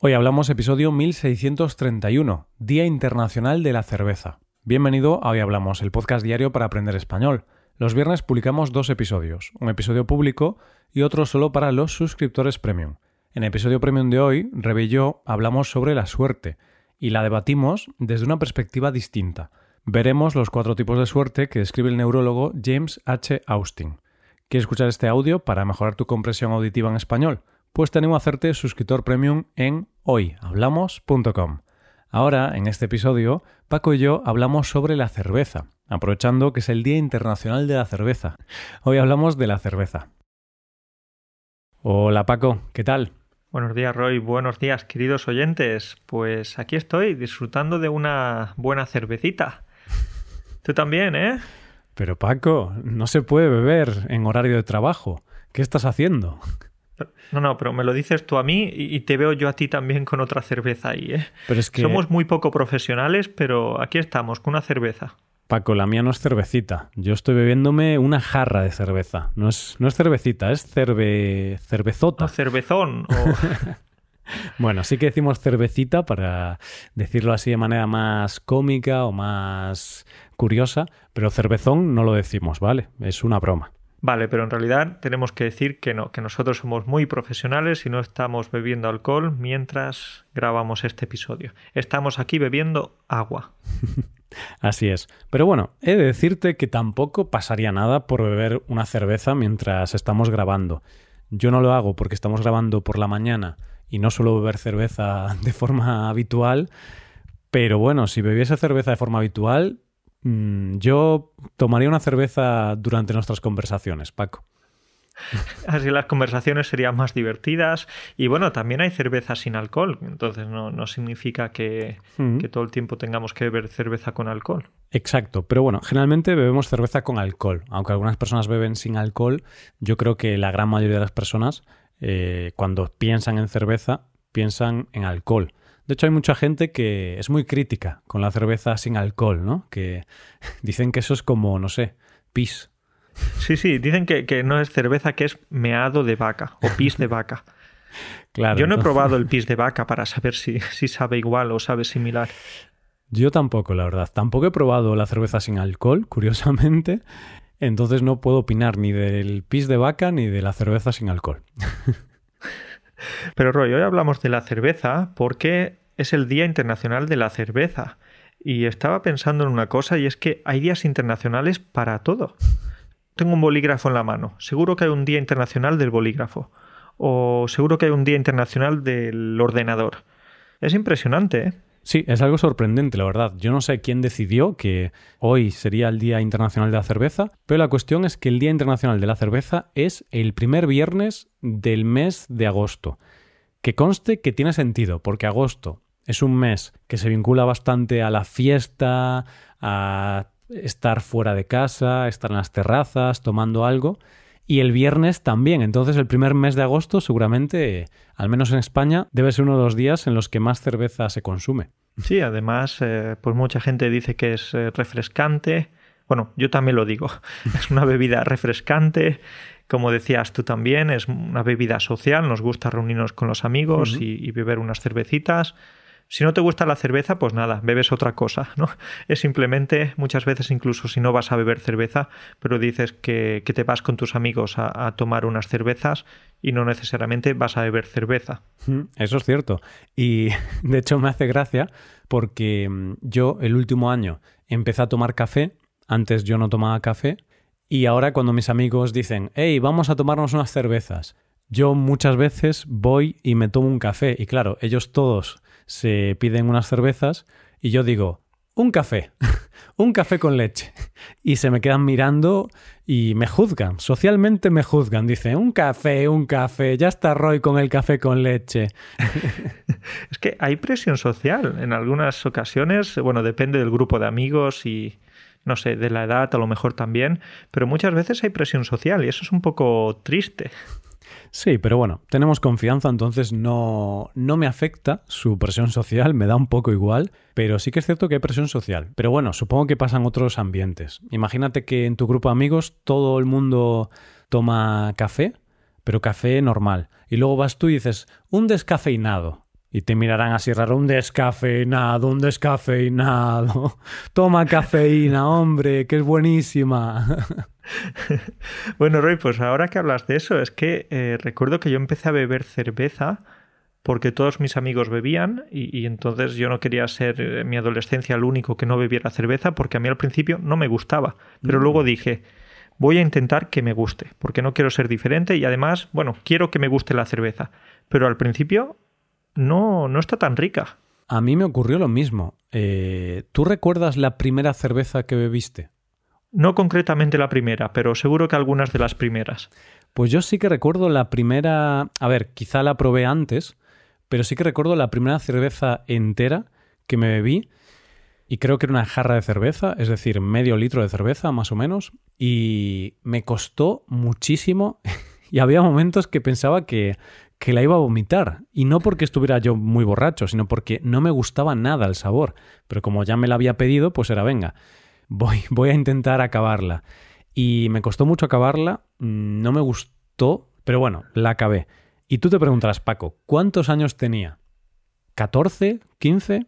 Hoy hablamos episodio 1631, Día Internacional de la Cerveza. Bienvenido a Hoy Hablamos, el podcast diario para aprender español. Los viernes publicamos dos episodios, un episodio público y otro solo para los suscriptores premium. En el episodio premium de hoy, Rebe y yo hablamos sobre la suerte y la debatimos desde una perspectiva distinta. Veremos los cuatro tipos de suerte que describe el neurólogo James H. Austin. ¿Quieres escuchar este audio para mejorar tu compresión auditiva en español? Pues tenemos a hacerte suscriptor premium en hoyhablamos.com. Ahora, en este episodio, Paco y yo hablamos sobre la cerveza, aprovechando que es el Día Internacional de la Cerveza. Hoy hablamos de la cerveza. Hola Paco, ¿qué tal? Buenos días Roy, buenos días queridos oyentes. Pues aquí estoy disfrutando de una buena cervecita. Tú también, ¿eh? Pero Paco, no se puede beber en horario de trabajo. ¿Qué estás haciendo? No, no, pero me lo dices tú a mí y te veo yo a ti también con otra cerveza ahí, ¿eh? Pero es que... Somos muy poco profesionales, pero aquí estamos, con una cerveza. Paco, la mía no es cervecita. Yo estoy bebiéndome una jarra de cerveza. No es, no es cervecita, es cerve... cervezota. No, cervezón. bueno, sí que decimos cervecita para decirlo así de manera más cómica o más curiosa, pero cervezón no lo decimos, ¿vale? Es una broma. Vale, pero en realidad tenemos que decir que no, que nosotros somos muy profesionales y no estamos bebiendo alcohol mientras grabamos este episodio. Estamos aquí bebiendo agua. Así es. Pero bueno, he de decirte que tampoco pasaría nada por beber una cerveza mientras estamos grabando. Yo no lo hago porque estamos grabando por la mañana y no suelo beber cerveza de forma habitual. Pero bueno, si bebiese cerveza de forma habitual, Mm, yo tomaría una cerveza durante nuestras conversaciones, Paco. Así las conversaciones serían más divertidas. Y bueno, también hay cerveza sin alcohol. Entonces no, significa que, que, todo el tiempo tengamos que beber cerveza con alcohol. Exacto. Pero bueno, generalmente bebemos cerveza con alcohol. Aunque algunas personas beben sin alcohol, yo creo que la gran mayoría de las personas, eh, cuando piensan en cerveza, piensan en alcohol. De hecho, hay mucha gente que es muy crítica con la cerveza sin alcohol, ¿no? Que dicen que eso es como, no sé, pis. Sí, sí, dicen que, no es cerveza, que es meado de vaca o pis de vaca. Claro, Yo no he probado el pis de vaca para saber si, si sabe igual o sabe similar. Yo tampoco, la verdad. Tampoco he probado la cerveza sin alcohol, curiosamente. Entonces no puedo opinar ni del pis de vaca ni de la cerveza sin alcohol. Pero Roy, hoy hablamos de la cerveza porque es el Día Internacional de la Cerveza. Y estaba pensando en una cosa y es que hay días internacionales para todo. Tengo un bolígrafo en la mano. Seguro que hay un Día Internacional del bolígrafo. O seguro que hay un Día Internacional del ordenador. Es impresionante, ¿eh? Sí, es algo sorprendente, la verdad. Yo no sé quién decidió que hoy sería el Día Internacional de la Cerveza, pero la cuestión es que el Día Internacional de la Cerveza es el primer viernes del mes de agosto. Que conste que tiene sentido, porque agosto es un mes que se vincula bastante a la fiesta, a estar fuera de casa, estar en las terrazas, tomando algo. Y el viernes también. Entonces el primer mes de agosto seguramente, al menos en España, debe ser uno de los días en los que más cerveza se consume. Sí, además, eh, pues mucha gente dice que es eh, refrescante. Bueno, yo también lo digo. Es una bebida refrescante. Como decías tú también, es una bebida social. Nos gusta reunirnos con los amigos y beber unas cervecitas. Si no te gusta la cerveza, pues nada, bebes otra cosa, ¿no? Es simplemente, muchas veces incluso si no vas a beber cerveza, pero dices que, te vas con tus amigos a, tomar unas cervezas y no necesariamente vas a beber cerveza. Mm, eso es cierto. Y de hecho me hace gracia porque mm, yo el último año empecé a tomar café, antes yo no tomaba café, y ahora cuando mis amigos dicen, hey, vamos a tomarnos unas cervezas, yo muchas veces voy y me tomo un café, y claro, ellos todos se piden unas cervezas y yo digo, un café, un café con leche. Y se me quedan mirando y me juzgan, socialmente me juzgan. Dicen, un café, un café, ya está Roy con el café con leche. es que hay presión social en algunas ocasiones, bueno, depende del grupo de amigos y no sé, de la edad a lo mejor también, pero muchas veces hay presión social y eso es un poco triste. Sí, pero bueno, tenemos confianza, entonces no, no me afecta su presión social, me da un poco igual, pero sí que es cierto que hay presión social. Pero bueno, supongo que pasan otros ambientes. Imagínate que en tu grupo de amigos todo el mundo toma café, pero café normal. Y luego vas tú y dices, un descafeinado. Y te mirarán así raro, un descafeinado, un descafeinado. Toma cafeína, hombre, que es buenísima. bueno, Roy, pues ahora que hablas de eso, es que eh, recuerdo que yo empecé a beber cerveza porque todos mis amigos bebían y, entonces yo no quería ser en mi adolescencia el único que no bebiera cerveza porque a mí al principio no me gustaba. Pero mm. luego dije, voy a intentar que me guste, porque no quiero ser diferente y además, bueno, quiero que me guste la cerveza. Pero al principio no, no está tan rica. A mí me ocurrió lo mismo. Eh, ¿Tú recuerdas la primera cerveza que bebiste? No concretamente la primera, pero seguro que algunas de las primeras. Pues yo sí que recuerdo la primera... A ver, quizá la probé antes, pero sí que recuerdo la primera cerveza entera que me bebí y creo que era una jarra de cerveza, es decir, medio litro de cerveza más o menos, y me costó muchísimo y había momentos que pensaba que, que la iba a vomitar, y no porque estuviera yo muy borracho, sino porque no me gustaba nada el sabor, pero como ya me la había pedido, pues era, venga, voy, voy a intentar acabarla. Y me costó mucho acabarla, mm, no me gustó, pero bueno, la acabé. Y tú te preguntarás, Paco, ¿cuántos años tenía? ¿14? ¿15?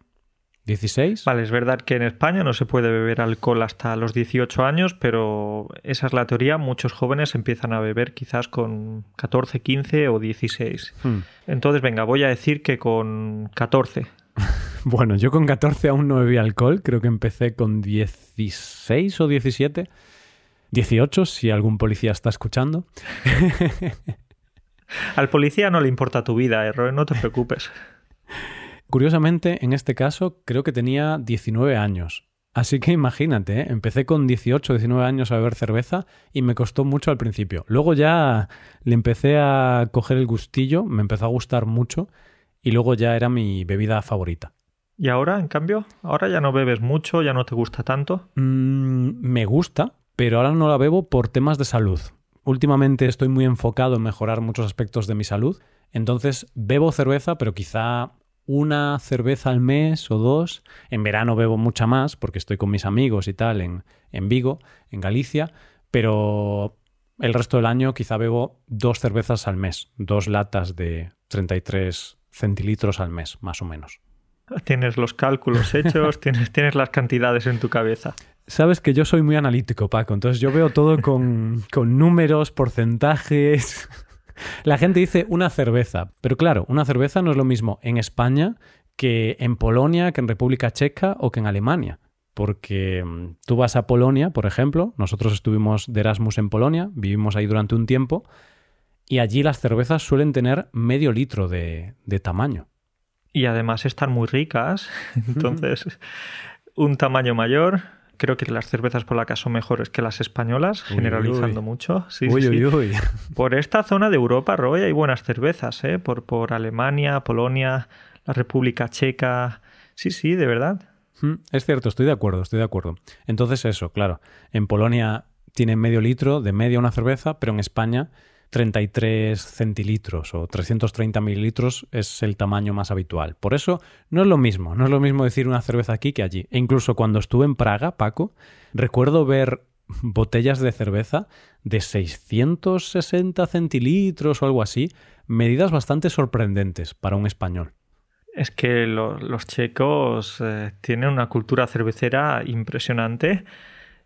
¿16? Vale, es verdad que en España no se puede beber alcohol hasta los 18 años, pero esa es la teoría. Muchos jóvenes empiezan a beber quizás con 14, 15 o 16. Hmm. Entonces, venga, voy a decir que con 14. bueno, yo con 14 aún no bebí alcohol, creo que empecé con 16 o 17. 18, si algún policía está escuchando. Al policía no le importa tu vida, ¿eh, no te preocupes. Curiosamente, en este caso, creo que tenía 19 años. Así que imagínate, ¿eh? empecé con 18, 19 años a beber cerveza y me costó mucho al principio. Luego ya le empecé a coger el gustillo, me empezó a gustar mucho y luego ya era mi bebida favorita. ¿Y ahora, en cambio? ¿Ahora ya no bebes mucho, ya no te gusta tanto? Mm, me gusta, pero ahora no la bebo por temas de salud. Últimamente estoy muy enfocado en mejorar muchos aspectos de mi salud, entonces bebo cerveza, pero quizá una cerveza al mes o dos. En verano bebo mucha más porque estoy con mis amigos y tal en, en Vigo, en Galicia, pero el resto del año quizá bebo dos cervezas al mes, dos latas de 33 centilitros al mes, más o menos. Tienes los cálculos hechos, tienes, tienes las cantidades en tu cabeza. Sabes que yo soy muy analítico, Paco, entonces yo veo todo con, con números, porcentajes. La gente dice una cerveza, pero claro, una cerveza no es lo mismo en España que en Polonia, que en República Checa o que en Alemania. Porque mm, tú vas a Polonia, por ejemplo, nosotros estuvimos de Erasmus en Polonia, vivimos ahí durante un tiempo, y allí las cervezas suelen tener medio litro de, de tamaño. Y además están muy ricas, entonces un tamaño mayor, creo que las cervezas polacas son mejores que las españolas, generalizando mucho. Sí, sí, Por esta zona de Europa, Roy, hay buenas cervezas, ¿eh? Por, por Alemania, Polonia, la República Checa. Sí, sí, de verdad. Mm, es cierto, estoy de acuerdo, estoy de acuerdo. Entonces eso, claro, en Polonia tienen medio litro de media una cerveza, pero en España 33 centilitros o 330 mililitros es el tamaño más habitual. Por eso no es lo mismo, no es lo mismo decir una cerveza aquí que allí. E incluso cuando estuve en Praga, Paco, recuerdo ver botellas de cerveza de 660 centilitros o algo así, medidas bastante sorprendentes para un español. Es que los checos eh, tienen una cultura cervecera impresionante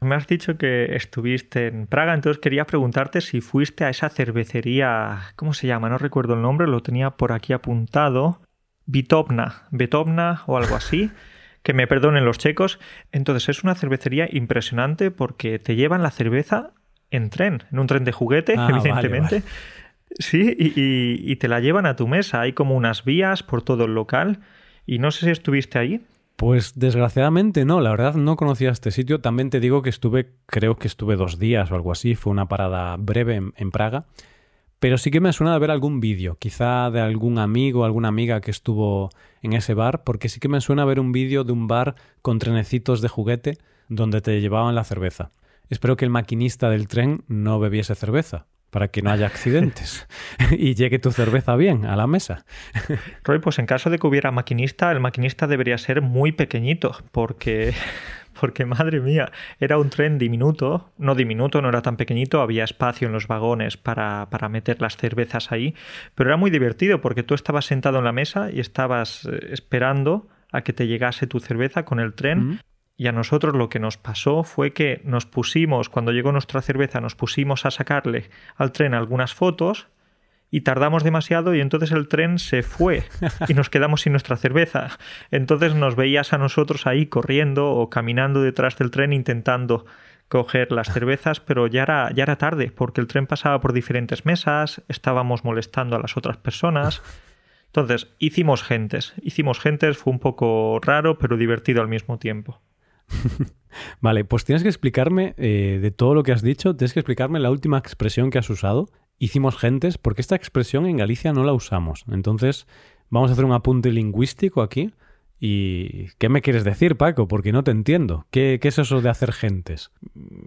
me has dicho que estuviste en Praga, entonces quería preguntarte si fuiste a esa cervecería, ¿cómo se llama? No recuerdo el nombre, lo tenía por aquí apuntado. Vitovna, Betovna o algo así. que me perdonen los checos. Entonces es una cervecería impresionante porque te llevan la cerveza en tren, en un tren de juguete, ah, evidentemente. Sí, y, y te la llevan a tu mesa. Hay como unas vías por todo el local. Y no sé si estuviste ahí. Pues desgraciadamente no, la verdad no conocía este sitio. También te digo que estuve, creo que estuve dos días o algo así, fue una parada breve en, Praga. Pero sí que me suena de ver algún vídeo, quizá de algún amigo o alguna amiga que estuvo en ese bar, porque sí que me suena ver un vídeo de un bar con trenecitos de juguete donde te llevaban la cerveza. Espero que el maquinista del tren no bebiese cerveza, para que no haya accidentes y llegue tu cerveza bien a la mesa. Roy, pues en caso de que hubiera maquinista, el maquinista debería ser muy pequeñito, porque, porque madre mía, era un tren diminuto, no diminuto, no era tan pequeñito, había espacio en los vagones para, para meter las cervezas ahí, pero era muy divertido porque tú estabas sentado en la mesa y estabas eh, esperando a que te llegase tu cerveza con el tren. Mm. Y a nosotros lo que nos pasó fue que nos pusimos, cuando llegó nuestra cerveza, nos pusimos a sacarle al tren algunas fotos y tardamos demasiado y entonces el tren se fue y nos quedamos sin nuestra cerveza. Entonces nos veías a nosotros ahí corriendo o caminando detrás del tren intentando coger las cervezas, pero ya era, ya era tarde porque el tren pasaba por diferentes mesas, estábamos molestando a las otras personas. Entonces hicimos gentes, hicimos gentes, fue un poco raro pero divertido al mismo tiempo. Vale, pues tienes que explicarme, eh, de todo lo que has dicho, tienes que explicarme la última expresión que has usado. Hicimos gentes, porque esta expresión en Galicia no la usamos. Entonces, vamos a hacer un apunte lingüístico aquí. ¿Y qué me quieres decir, Paco? Porque no te entiendo. ¿Qué, qué es eso de hacer gentes?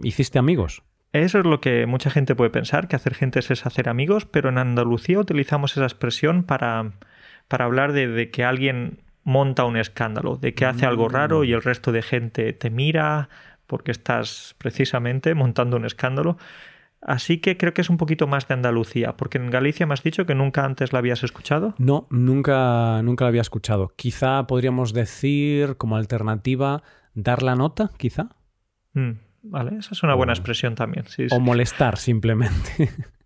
¿Hiciste amigos? Eso es lo que mucha gente puede pensar, que hacer gentes es hacer amigos, pero en Andalucía utilizamos esa expresión para, para hablar de, de que alguien monta un escándalo, de que hace algo raro y el resto de gente te mira porque estás precisamente montando un escándalo. Así que creo que es un poquito más de Andalucía, porque en Galicia me has dicho que nunca antes la habías escuchado. No, nunca, nunca la había escuchado. Quizá podríamos decir como alternativa dar la nota, quizá. Mm, vale, esa es una buena expresión también. Sí, o molestar simplemente.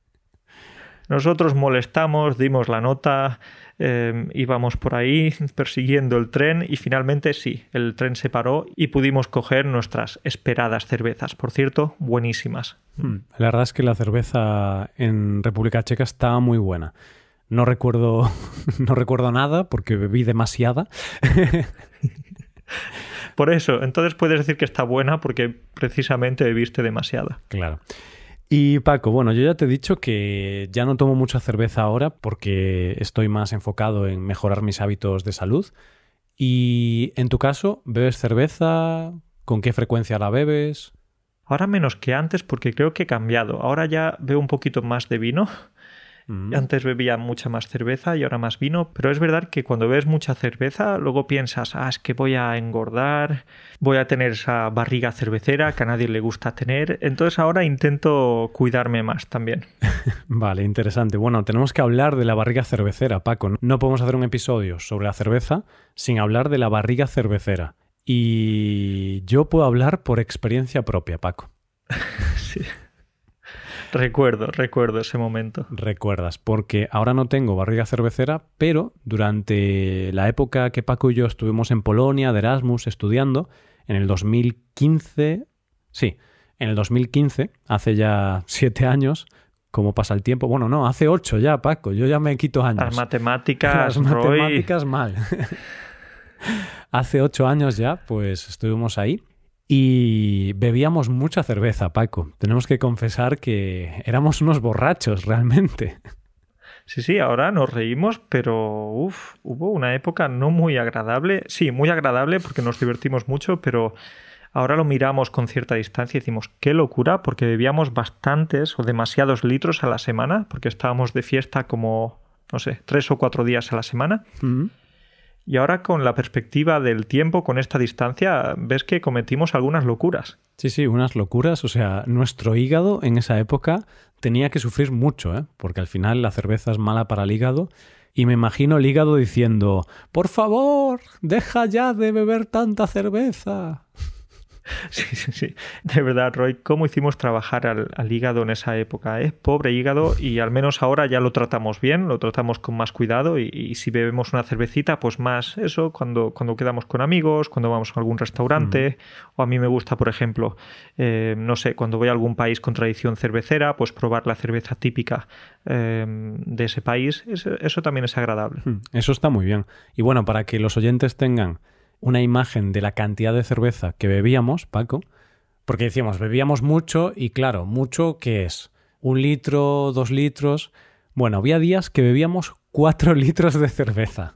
Nosotros molestamos, dimos la nota, eh, íbamos por ahí persiguiendo el tren y finalmente sí, el tren se paró y pudimos coger nuestras esperadas cervezas. Por cierto, buenísimas. Hmm. La verdad es que la cerveza en República Checa estaba muy buena. No recuerdo, no recuerdo nada porque bebí demasiada. Por eso, entonces puedes decir que está buena porque precisamente bebiste demasiada. Claro. Y Paco, bueno, yo ya te he dicho que ya no tomo mucha cerveza ahora porque estoy más enfocado en mejorar mis hábitos de salud. Y en tu caso, ¿bebes cerveza? ¿Con qué frecuencia la bebes? Ahora menos que antes porque creo que he cambiado. Ahora ya veo un poquito más de vino Mm. Antes bebía mucha más cerveza y ahora más vino, pero es verdad que cuando bebes mucha cerveza, luego piensas, ah, es que voy a engordar, voy a tener esa barriga cervecera que a nadie le gusta tener. Entonces ahora intento cuidarme más también. vale, interesante. Bueno, tenemos que hablar de la barriga cervecera, Paco. No podemos hacer un episodio sobre la cerveza sin hablar de la barriga cervecera. Y yo puedo hablar por experiencia propia, Paco. sí. Recuerdo, recuerdo ese momento. Recuerdas, porque ahora no tengo barriga cervecera, pero durante la época que Paco y yo estuvimos en Polonia de Erasmus estudiando, en el 2015, sí, en el 2015, hace ya siete años, ¿cómo pasa el tiempo? Bueno, no, hace ocho ya, Paco, yo ya me quito años. Las matemáticas, Las matemáticas mal. hace ocho años ya, pues estuvimos ahí y bebíamos mucha cerveza, Paco. Tenemos que confesar que éramos unos borrachos realmente. Sí, sí, ahora nos reímos, pero uf, hubo una época no muy agradable. Sí, muy agradable porque nos divertimos mucho, pero ahora lo miramos con cierta distancia y decimos, qué locura, porque bebíamos bastantes o demasiados litros a la semana, porque estábamos de fiesta como, no sé, tres o cuatro días a la semana. Y ahora con la perspectiva del tiempo, con esta distancia, ves que cometimos algunas locuras. Sí, sí, unas locuras. O sea, nuestro hígado en esa época tenía que sufrir mucho, ¿eh? porque al final la cerveza es mala para el hígado. Y me imagino el hígado diciendo, por favor, deja ya de beber tanta cerveza. Sí, sí, sí. De verdad, Roy, ¿cómo hicimos trabajar al, hígado en esa época? Eh? Pobre hígado, y al menos ahora ya lo tratamos bien, lo tratamos con más cuidado, y, si bebemos una cervecita, pues más eso, cuando, cuando quedamos con amigos, cuando vamos a algún restaurante, o a mí me gusta, por ejemplo, eh, no sé, cuando voy a algún país con tradición cervecera, pues probar la cerveza típica eh, de ese país, eso, eso también es agradable. Eso está muy bien. Y bueno, para que los oyentes tengan una imagen de la cantidad de cerveza que bebíamos, Paco, porque decíamos, bebíamos mucho y claro, mucho ¿qué es? ¿Un litro, dos litros? Bueno, había días que bebíamos cuatro litros de cerveza.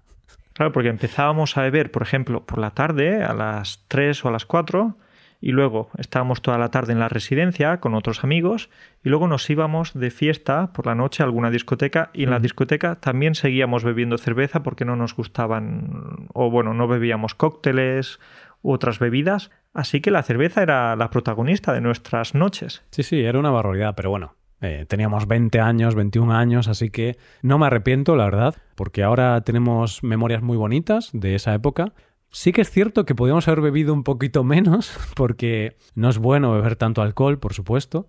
Claro, porque empezábamos a beber, por ejemplo, por la tarde, a las tres o a las cuatro, y luego estábamos toda la tarde en la residencia con otros amigos y luego nos íbamos de fiesta por la noche a alguna discoteca y en la discoteca también seguíamos bebiendo cerveza porque no nos gustaban o bueno, no bebíamos cócteles u otras bebidas Así que la cerveza era la protagonista de nuestras noches. Sí, sí, era una barbaridad, pero bueno, eh, teníamos 20 años, 21 años, así que no me arrepiento, la verdad, porque ahora tenemos memorias muy bonitas de esa época. Sí que es cierto que podíamos haber bebido un poquito menos, porque no es bueno beber tanto alcohol, por supuesto.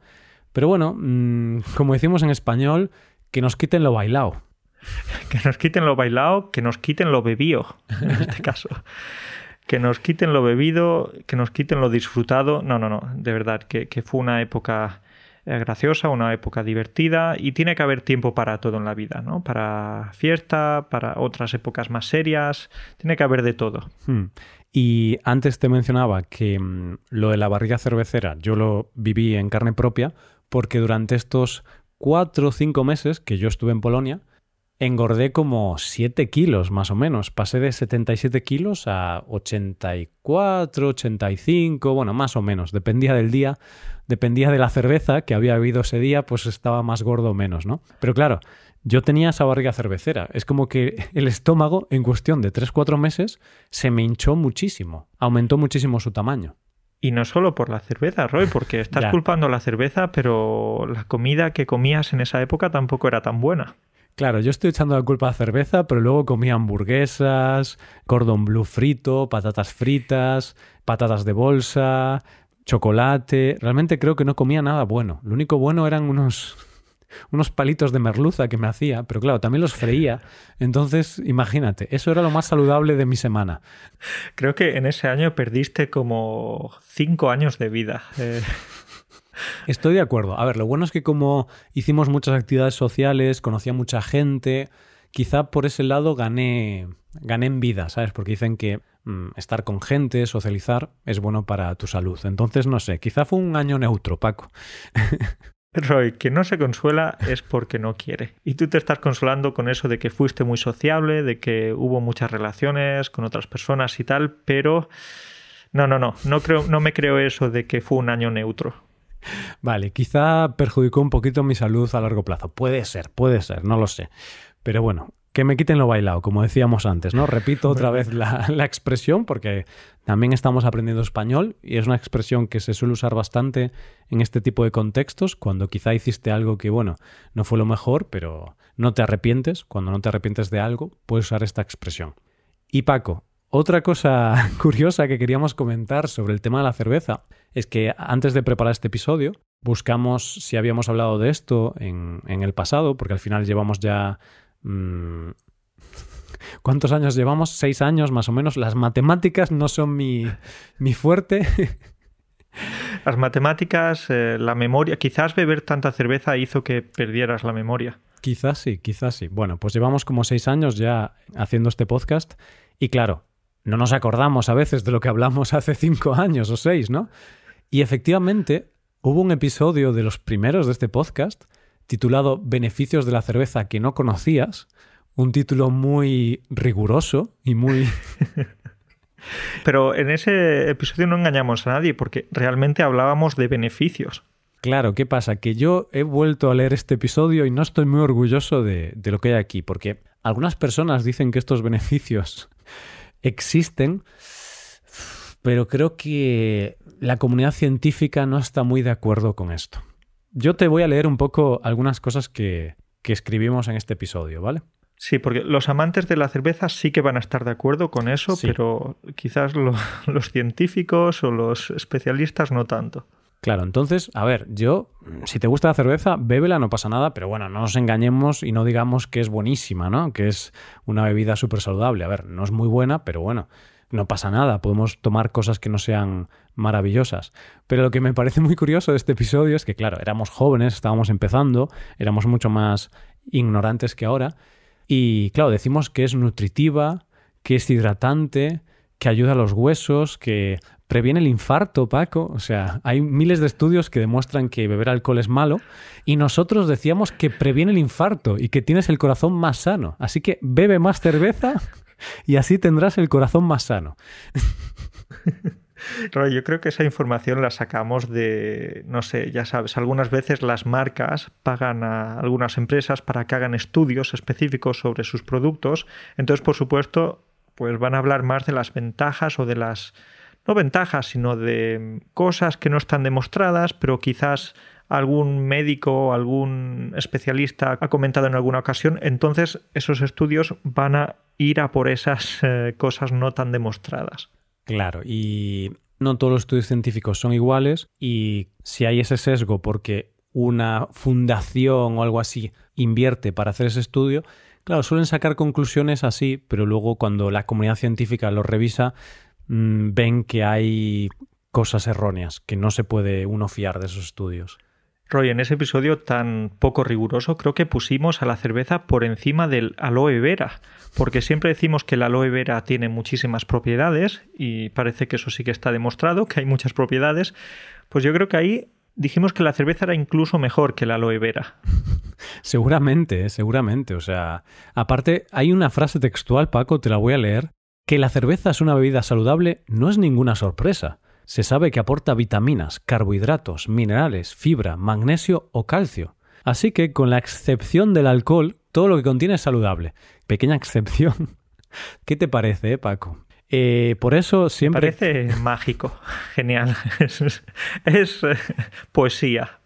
Pero bueno, mm, como decimos en español, que nos quiten lo bailado. que nos quiten lo bailado, que nos quiten lo bebido, en este caso. que nos quiten lo bebido, que nos quiten lo disfrutado. No, no, no, de verdad, que, fue una época graciosa, una época divertida y tiene que haber tiempo para todo en la vida, ¿no? Para fiesta, para otras épocas más serias, tiene que haber de todo. Hmm. Y antes te mencionaba que mm, lo de la barriga cervecera yo lo viví en carne propia porque durante estos cuatro o cinco meses que yo estuve en Polonia, engordé como 7 kilos más o menos. Pasé de 77 kilos a 84, 85, bueno, más o menos. Dependía del día, dependía de la cerveza que había bebido ese día, pues estaba más gordo o menos, ¿no? Pero claro, yo tenía esa barriga cervecera. Es como que el estómago, en cuestión de 3-4 meses, se me hinchó muchísimo. Aumentó muchísimo su tamaño. Y no solo por la cerveza, Roy, porque estás culpando la cerveza, pero la comida que comías en esa época tampoco era tan buena. Claro, yo estoy echando la culpa a cerveza, pero luego comía hamburguesas, cordon bleu frito, patatas fritas, patatas de bolsa, chocolate. Realmente creo que no comía nada bueno. Lo único bueno eran unos, unos palitos de merluza que me hacía, pero claro, también los freía. Entonces, imagínate, eso era lo más saludable de mi semana. Creo que en ese año perdiste como cinco años de vida. Eh. Estoy de acuerdo. A ver, lo bueno es que como hicimos muchas actividades sociales, conocía mucha gente, quizá por ese lado gané, gané en vida, ¿sabes? Porque dicen que Mm, estar con gente, socializar, es bueno para tu salud. Entonces, no sé, quizá fue un año neutro, Paco. Roy, que no se consuela es porque no quiere. Y tú te estás consolando con eso de que fuiste muy sociable, de que hubo muchas relaciones con otras personas y tal, pero no, no, no, no creo, no me creo eso de que fue un año neutro. Vale, quizá perjudicó un poquito mi salud a largo plazo. Puede ser, puede ser, no lo sé. Pero bueno, que me quiten lo bailado, como decíamos antes, ¿no? Repito otra vez la, expresión porque también estamos aprendiendo español y es una expresión que se suele usar bastante en este tipo de contextos, cuando quizá hiciste algo que, bueno, no fue lo mejor, pero no te arrepientes, cuando no te arrepientes de algo, puedes usar esta expresión. Y Paco, otra cosa curiosa que queríamos comentar sobre el tema de la cerveza es que antes de preparar este episodio buscamos si habíamos hablado de esto en, en el pasado, porque al final llevamos ya Mm, ¿Cuántos años llevamos? Seis años más o menos. Las matemáticas no son mi, mi fuerte. Las matemáticas, eh, la memoria. Quizás beber tanta cerveza hizo que perdieras la memoria. Quizás sí, quizás sí. Bueno, pues llevamos como seis años ya haciendo este podcast y claro, no nos acordamos a veces de lo que hablamos hace cinco años o seis, ¿no? Y efectivamente hubo un episodio de los primeros de este podcast titulado Beneficios de la cerveza que no conocías, un título muy riguroso y muy... Pero en ese episodio no engañamos a nadie porque realmente hablábamos de beneficios. Claro, ¿qué pasa? Que yo he vuelto a leer este episodio y no estoy muy orgulloso de, de lo que hay aquí, porque algunas personas dicen que estos beneficios existen, pero creo que la comunidad científica no está muy de acuerdo con esto. Yo te voy a leer un poco algunas cosas que, escribimos en este episodio, ¿vale? Sí, porque los amantes de la cerveza sí que van a estar de acuerdo con eso, pero quizás los científicos o los especialistas no tanto. Claro, entonces, a ver, yo, si te gusta la cerveza, bébela, no pasa nada, pero bueno, no nos engañemos y no digamos que es buenísima, ¿no? Que es una bebida súper saludable. A ver, no es muy buena, pero bueno, no pasa nada, podemos tomar cosas que no sean maravillosas. Pero lo que me parece muy curioso de este episodio es que, claro, éramos jóvenes, estábamos empezando, éramos mucho más ignorantes que ahora, y claro, decimos que es nutritiva, que es hidratante, que ayuda a los huesos, que previene el infarto, Paco. O sea, hay miles de estudios que demuestran que beber alcohol es malo y nosotros decíamos que previene el infarto y que tienes el corazón más sano. Así que bebe más cerveza y así tendrás el corazón más sano. yo creo que esa información la sacamos de, no sé, ya sabes, algunas veces las marcas pagan a algunas empresas para que hagan estudios específicos sobre sus productos. Entonces, por supuesto, pues van a hablar más de las ventajas o de las no ventajas, sino de cosas que no están demostradas, pero quizás algún médico o algún especialista ha comentado en alguna ocasión, entonces esos estudios van a ir a por esas eh, cosas no tan demostradas. Claro, y no todos los estudios científicos son iguales y si hay ese sesgo porque una fundación o algo así invierte para hacer ese estudio, claro, suelen sacar conclusiones así, pero luego cuando la comunidad científica lo revisa, mm, ven que hay cosas erróneas, que no se puede uno fiar de esos estudios. Roy, en ese episodio tan poco riguroso, creo que pusimos a la cerveza por encima del aloe vera, porque siempre decimos que el aloe vera tiene muchísimas propiedades y parece que eso sí que está demostrado, que hay muchas propiedades. Pues yo creo que ahí dijimos que la cerveza era incluso mejor que el aloe vera. Seguramente, ¿eh? seguramente. O sea, aparte, hay una frase textual, Paco, te la voy a leer. Que la cerveza es una bebida saludable no es ninguna sorpresa. Se sabe que aporta vitaminas, carbohidratos, minerales, fibra, magnesio o calcio. Así que, con la excepción del alcohol, todo lo que contiene es saludable. Pequeña excepción. ¿Qué te parece, eh, Paco? Eh, por eso siempre. Me parece mágico, genial. Es, es eh, poesía.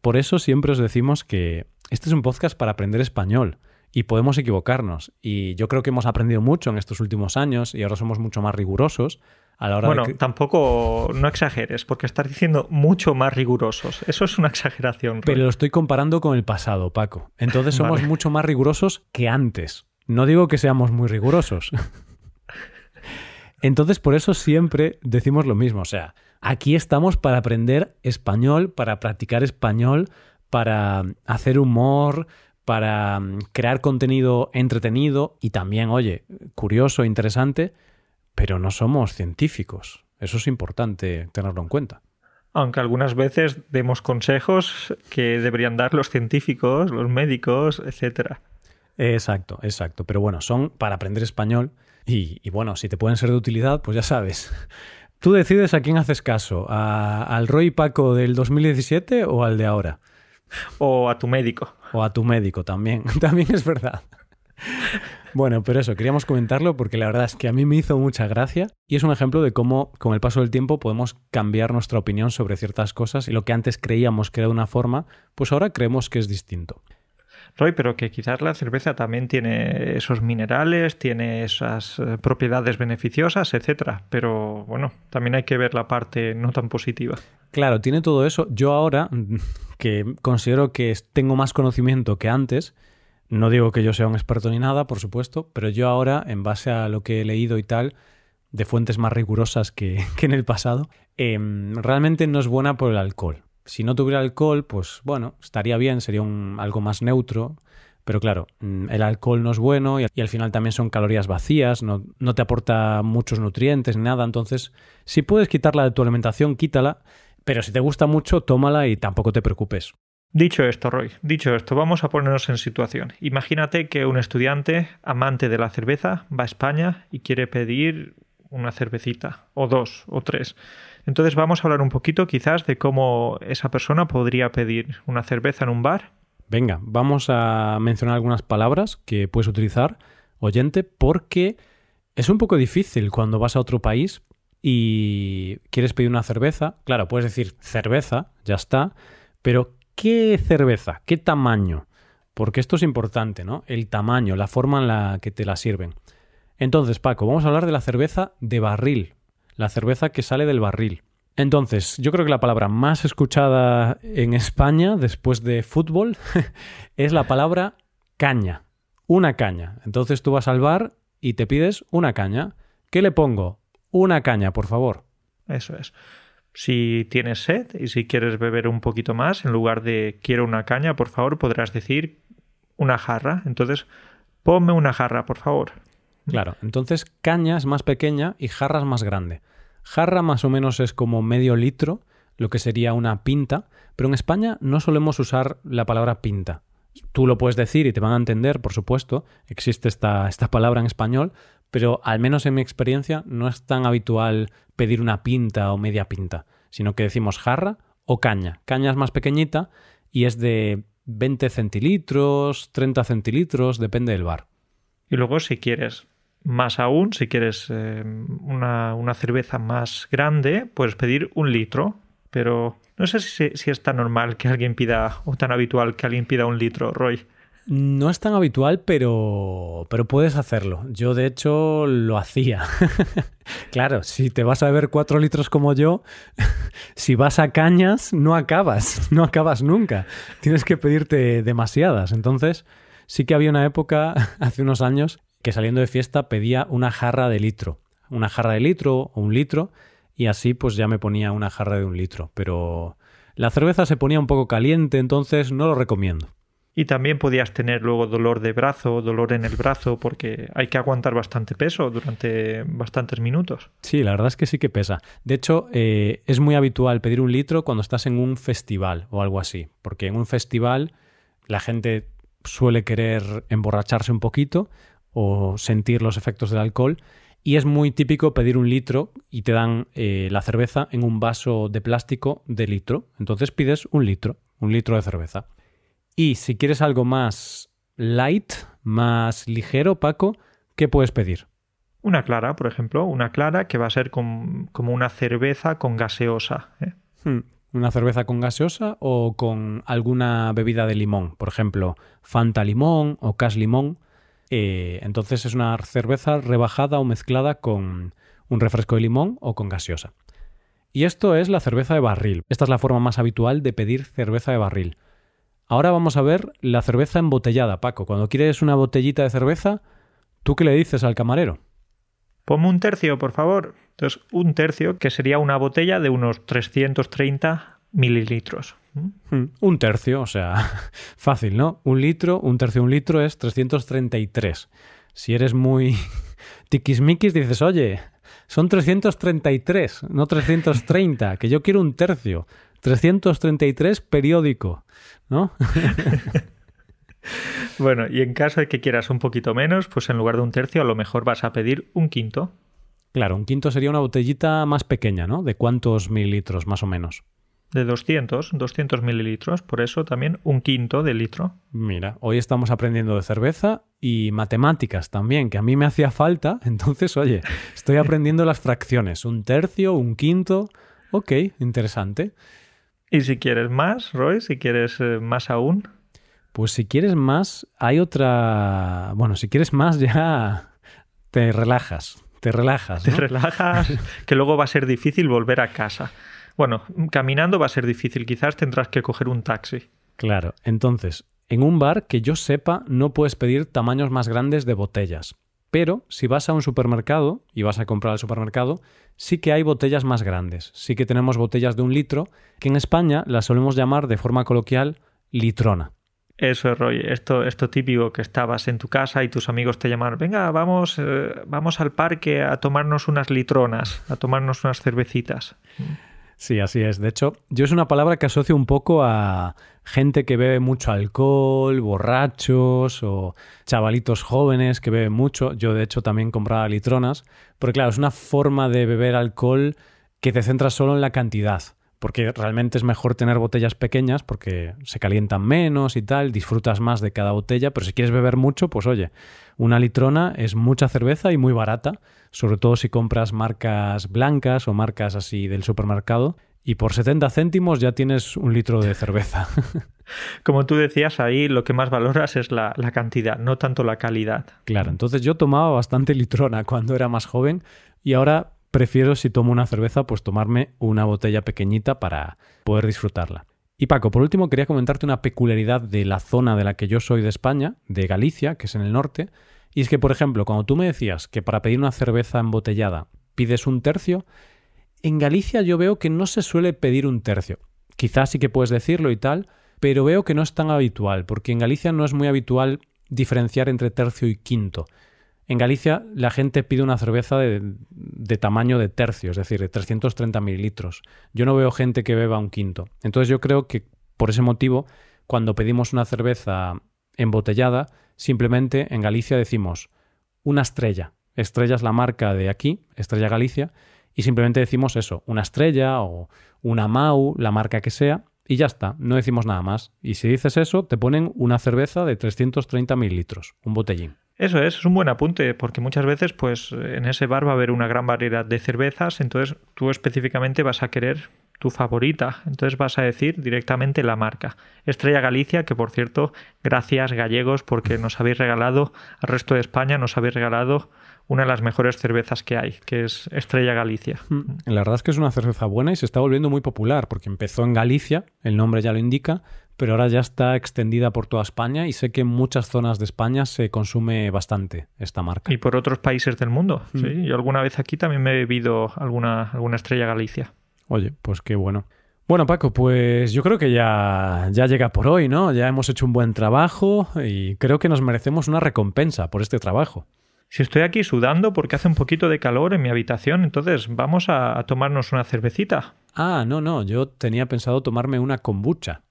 Por eso siempre os decimos que este es un podcast para aprender español y podemos equivocarnos. Y yo creo que hemos aprendido mucho en estos últimos años y ahora somos mucho más rigurosos bueno, tampoco no exageres, porque estás diciendo mucho más rigurosos. Eso es una exageración. Pero lo estoy comparando con el pasado, Paco. Entonces somos mucho más rigurosos que antes. No digo que seamos muy rigurosos. Entonces, por eso siempre decimos lo mismo. O sea, aquí estamos para aprender español, para practicar español, para hacer humor, para mm, crear contenido entretenido y también, oye, curioso, interesante pero no somos científicos. Eso es importante tenerlo en cuenta. Aunque algunas veces demos consejos que deberían dar los científicos, los médicos, etc. Exacto, exacto. Pero bueno, son para aprender español y, bueno, si te pueden ser de utilidad, pues ya sabes. Tú decides a quién haces caso, al Roy Paco del 2017 o al de ahora. O a tu médico. O a tu médico también, también es verdad. Bueno, pero eso, queríamos comentarlo porque la verdad es que a mí me hizo mucha gracia y es un ejemplo de cómo con el paso del tiempo podemos cambiar nuestra opinión sobre ciertas cosas y lo que antes creíamos que era de una forma, pues ahora creemos que es distinto. Roy, pero que quizás la cerveza también tiene esos minerales, tiene esas eh, propiedades beneficiosas, etcétera. Pero bueno, también hay que ver la parte no tan positiva. Claro, tiene todo eso. Yo ahora, que considero que tengo más conocimiento que antes, no digo que yo sea un experto ni nada, por supuesto, pero yo ahora, en base a lo que he leído y tal, de fuentes más rigurosas que, en el pasado, em, realmente no es buena por el alcohol. Si no tuviera alcohol, pues bueno, estaría bien, sería un, algo más neutro, pero claro, mm, el alcohol no es bueno y, al final también son calorías vacías, no, no, te aporta muchos nutrientes ni nada. Entonces, si puedes quitarla de tu alimentación, quítala. Pero si te gusta mucho, tómala y tampoco te preocupes. Dicho esto, Roy, dicho esto, vamos a ponernos en situación. Imagínate que un estudiante amante de la cerveza va a España y quiere pedir una cervecita, o dos, o tres. Entonces vamos a hablar un poquito quizás de cómo esa persona podría pedir una cerveza en un bar. Venga, vamos a mencionar algunas palabras que puedes utilizar, oyente, porque es un poco difícil cuando vas a otro país y quieres pedir una cerveza. Claro, puedes decir cerveza, ya está, pero ¿Qué cerveza? ¿Qué tamaño? Porque esto es importante, ¿no? El tamaño, la forma en la que te la sirven. Entonces, Paco, vamos a hablar de la cerveza de barril, la cerveza que sale del barril. Entonces, yo creo que la palabra más escuchada en España después de fútbol es la palabra caña. Una caña. Entonces tú vas al bar y te pides una caña. ¿Qué le pongo? Una caña, por favor. Eso es. Si tienes sed y si quieres beber un poquito más, en lugar de quiero una caña, por favor, podrás decir una jarra. Entonces, ponme una jarra, por favor. Claro, entonces caña es más pequeña y jarra es más grande. Jarra más o menos es como medio litro, lo que sería una pinta, pero en España no solemos usar la palabra pinta. Tú lo puedes decir y te van a entender, por supuesto, existe esta, esta palabra en español, pero al menos en mi experiencia no es tan habitual pedir una pinta o media pinta, sino que decimos jarra o caña. Caña es más pequeñita y es de 20 centilitros, 30 centilitros, depende del bar. Y luego si quieres más aún, si quieres eh, una, una, cerveza más grande, puedes pedir un litro. Pero no sé si, si es tan normal que alguien pida, o tan habitual que alguien pida un litro, Roy. No es tan habitual, pero, pero puedes hacerlo. Yo, de hecho, lo hacía. claro, si te vas a beber cuatro litros como yo, si vas a cañas, no acabas, no acabas nunca. Tienes que pedirte demasiadas. Entonces, sí que había una época, hace unos años, que saliendo de fiesta pedía una jarra de litro. Una jarra de litro o un litro, y así pues ya me ponía una jarra de un litro. Pero la cerveza se ponía un poco caliente, entonces no lo recomiendo. Y también podías tener luego dolor de brazo, dolor en el brazo, porque hay que aguantar bastante peso durante bastantes minutos. Sí, la verdad es que sí que pesa. De hecho, eh, es muy habitual pedir un litro cuando estás en un festival o algo así, porque en un festival la gente suele querer emborracharse un poquito o sentir los efectos del alcohol. Y es muy típico pedir un litro y te dan eh, la cerveza en un vaso de plástico de litro. Entonces pides un litro, un litro de cerveza. Y si quieres algo más light, más ligero, Paco, ¿qué puedes pedir? Una clara, por ejemplo, una clara que va a ser como una cerveza con gaseosa. ¿eh? Hmm, ¿Una cerveza con gaseosa o con alguna bebida de limón? Por ejemplo, Fanta limón o Cas limón. Eh, entonces es una cerveza rebajada o mezclada con un refresco de limón o con gaseosa. Y esto es la cerveza de barril. Esta es la forma más habitual de pedir cerveza de barril. Ahora vamos a ver la cerveza embotellada, Paco. Cuando quieres una botellita de cerveza, ¿tú qué le dices al camarero? Ponme un tercio, por favor. Entonces, un tercio, que sería una botella de unos 330 mililitros. Hmm, un tercio, o sea, fácil, ¿no? Un litro, un tercio un litro es 333. Si eres muy tiquismiquis, dices, oye, son 333, no 330, que yo quiero un tercio. 333 periódico, ¿no? bueno, y en caso de que quieras un poquito menos, pues en lugar de un tercio a lo mejor vas a pedir un quinto. Claro, un quinto sería una botellita más pequeña, ¿no? ¿De cuántos mililitros más o menos? De 200, 200 mililitros, por eso también un quinto de litro. Mira, hoy estamos aprendiendo de cerveza y matemáticas también, que a mí me hacía falta, entonces, oye, estoy aprendiendo las fracciones, un tercio, un quinto, ok, interesante. Y si quieres más, Roy, si quieres eh, más aún. Pues si quieres más, hay otra... Bueno, si quieres más ya te relajas, te relajas. Te relajas, que luego va a ser difícil volver a casa. Bueno, caminando va a ser difícil, quizás tendrás que coger un taxi. Claro, entonces, en un bar que yo sepa no puedes pedir tamaños más grandes de botellas. Pero si vas a un supermercado y vas a comprar al supermercado, sí que hay botellas más grandes. Sí que tenemos botellas de un litro, que en España las solemos llamar de forma coloquial litrona. Eso es, Roy. Esto, esto típico que estabas en tu casa y tus amigos te llaman, venga, vamos, eh, vamos al parque a tomarnos unas litronas, a tomarnos unas cervecitas. Sí, así es. De hecho, yo es una palabra que asocio un poco a gente que bebe mucho alcohol, borrachos o chavalitos jóvenes que beben mucho. Yo, de hecho, también compraba litronas. Porque, claro, es una forma de beber alcohol que te centras solo en la cantidad. Porque realmente es mejor tener botellas pequeñas porque se calientan menos y tal, disfrutas más de cada botella. Pero si quieres beber mucho, pues oye, una litrona es mucha cerveza y muy barata sobre todo si compras marcas blancas o marcas así del supermercado. Y por 70 céntimos ya tienes un litro de cerveza. Como tú decías, ahí lo que más valoras es la, la, cantidad, no tanto la calidad. Claro, entonces yo tomaba bastante litrona cuando era más joven y ahora prefiero si tomo una cerveza pues tomarme una botella pequeñita para poder disfrutarla. Y Paco, por último quería comentarte una peculiaridad de la zona de la que yo soy de España, de Galicia, que es en el norte, y es que, por ejemplo, cuando tú me decías que para pedir una cerveza embotellada pides un tercio, en Galicia yo veo que no se suele pedir un tercio. Quizás sí que puedes decirlo y tal, pero veo que no es tan habitual, porque en Galicia no es muy habitual diferenciar entre tercio y quinto. En Galicia la gente pide una cerveza de, tamaño de tercio, es decir, de 330 mililitros. Yo no veo gente que beba un quinto. Entonces yo creo que por ese motivo, cuando pedimos una cerveza embotellada, simplemente en Galicia decimos una estrella. Estrella es la marca de aquí, Estrella Galicia, y simplemente decimos eso, una estrella o una Mau, la marca que sea, y ya está, no decimos nada más. Y si dices eso, te ponen una cerveza de 330 mililitros, un botellín. Eso es, es un buen apunte, porque muchas veces, pues, en ese bar va a haber una gran variedad de cervezas, entonces tú específicamente vas a querer tu favorita, entonces vas a decir directamente la marca. Estrella Galicia, que por cierto, gracias gallegos, porque nos habéis regalado, al resto de España nos habéis regalado una de las mejores cervezas que hay, que es Estrella Galicia. Mm, la verdad es que es una cerveza buena y se está volviendo muy popular, porque empezó en Galicia, el nombre ya lo indica, pero ahora ya está extendida por toda España y sé que en muchas zonas de España se consume bastante esta marca. Y por otros países del mundo. Mm. Sí, yo alguna vez aquí también me he bebido alguna, alguna estrella Galicia. Oye, pues qué bueno. Bueno, Paco, pues yo creo que ya, ya llega por hoy, ¿no? Ya hemos hecho un buen trabajo y creo que nos merecemos una recompensa por este trabajo. Si estoy aquí sudando porque hace un poquito de calor en mi habitación, entonces vamos a, a tomarnos una cervecita. Ah, no, no, yo tenía pensado tomarme una kombucha.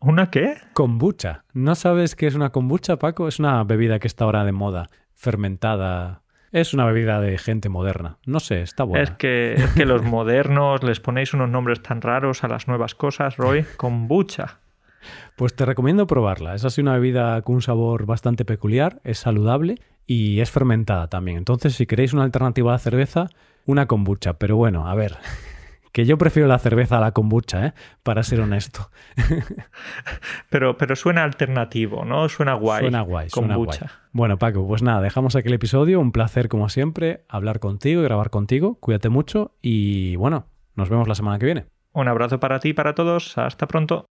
¿Una qué? Kombucha. ¿No sabes qué es una kombucha, Paco? Es una bebida que está ahora de moda, fermentada. Es una bebida de gente moderna. No sé, está buena. Es que, es que los modernos les ponéis unos nombres tan raros a las nuevas cosas, Roy. Kombucha. Pues te recomiendo probarla. Es así una bebida con un sabor bastante peculiar, es saludable y es fermentada también. Entonces, si queréis una alternativa a la cerveza, una kombucha. Pero bueno, a ver, que yo prefiero la cerveza a la kombucha, ¿eh? para ser honesto. pero, pero suena alternativo, ¿no? Suena guay. Suena guay, suena guay. Bueno, Paco, pues nada, dejamos aquí el episodio. Un placer, como siempre, hablar contigo y grabar contigo. Cuídate mucho y bueno, nos vemos la semana que viene. Un abrazo para ti y para todos. Hasta pronto.